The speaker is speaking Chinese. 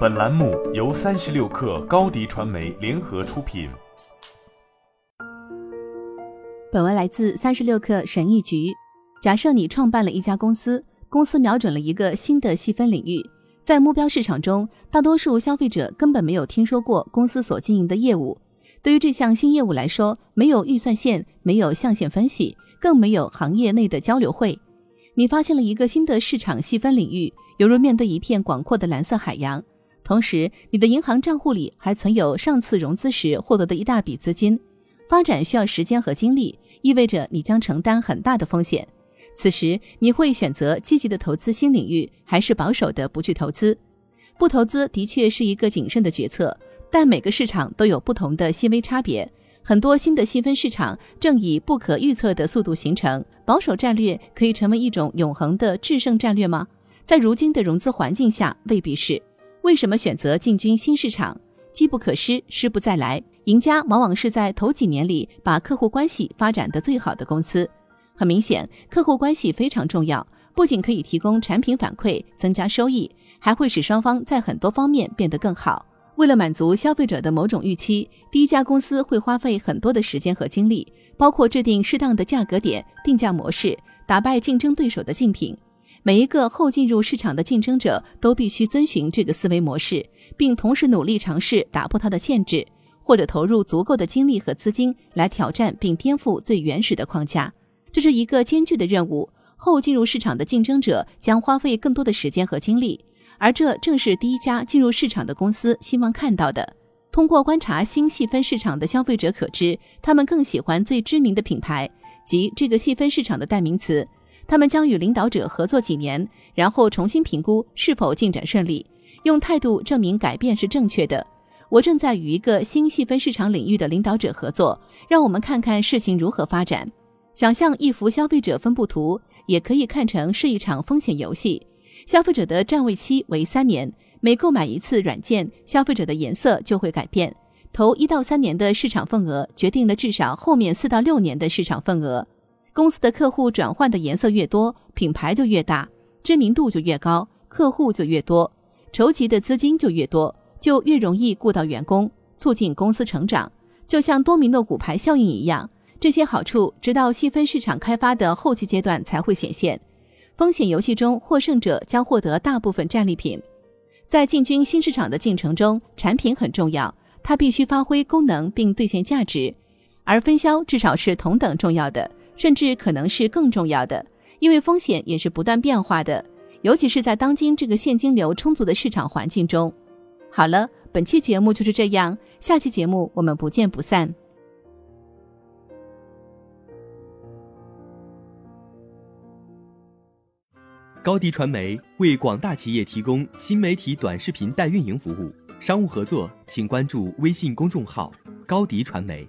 本栏目由三十六氪高低传媒联合出品。本文来自三十六氪神译局。假设你创办了一家公司，公司瞄准了一个新的细分领域，在目标市场中，大多数消费者根本没有听说过公司所经营的业务。对于这项新业务来说，没有预算线，没有象限分析，更没有行业内的交流会。你发现了一个新的市场细分领域，犹如面对一片广阔的蓝色海洋。同时，你的银行账户里还存有上次融资时获得的一大笔资金。发展需要时间和精力，意味着你将承担很大的风险。此时，你会选择积极的投资新领域，还是保守的不去投资？不投资的确是一个谨慎的决策，但每个市场都有不同的细微差别。很多新的细分市场正以不可预测的速度形成。保守战略可以成为一种永恒的制胜战略吗？在如今的融资环境下，未必是。为什么选择进军新市场？机不可失，失不再来。赢家往往是在头几年里把客户关系发展的最好的公司。很明显，客户关系非常重要，不仅可以提供产品反馈、增加收益，还会使双方在很多方面变得更好。为了满足消费者的某种预期，第一家公司会花费很多的时间和精力，包括制定适当的价格点、定价模式、打败竞争对手的竞品。每一个后进入市场的竞争者都必须遵循这个思维模式，并同时努力尝试打破它的限制，或者投入足够的精力和资金来挑战并颠覆最原始的框架。这是一个艰巨的任务。后进入市场的竞争者将花费更多的时间和精力。而这正是第一家进入市场的公司希望看到的。通过观察新细分市场的消费者可知，他们更喜欢最知名的品牌，即这个细分市场的代名词。他们将与领导者合作几年，然后重新评估是否进展顺利，用态度证明改变是正确的。我正在与一个新细分市场领域的领导者合作，让我们看看事情如何发展。想象一幅消费者分布图，也可以看成是一场风险游戏。消费者的占位期为三年，每购买一次软件，消费者的颜色就会改变。头一到三年的市场份额决定了至少后面四到六年的市场份额。公司的客户转换的颜色越多，品牌就越大，知名度就越高，客户就越多，筹集的资金就越多，就越容易雇到员工，促进公司成长。就像多米诺骨牌效应一样，这些好处直到细分市场开发的后期阶段才会显现。风险游戏中，获胜者将获得大部分战利品。在进军新市场的进程中，产品很重要，它必须发挥功能并兑现价值，而分销至少是同等重要的，甚至可能是更重要的，因为风险也是不断变化的，尤其是在当今这个现金流充足的市场环境中。好了，本期节目就是这样，下期节目我们不见不散。高迪传媒为广大企业提供新媒体短视频代运营服务，商务合作请关注微信公众号“高迪传媒”。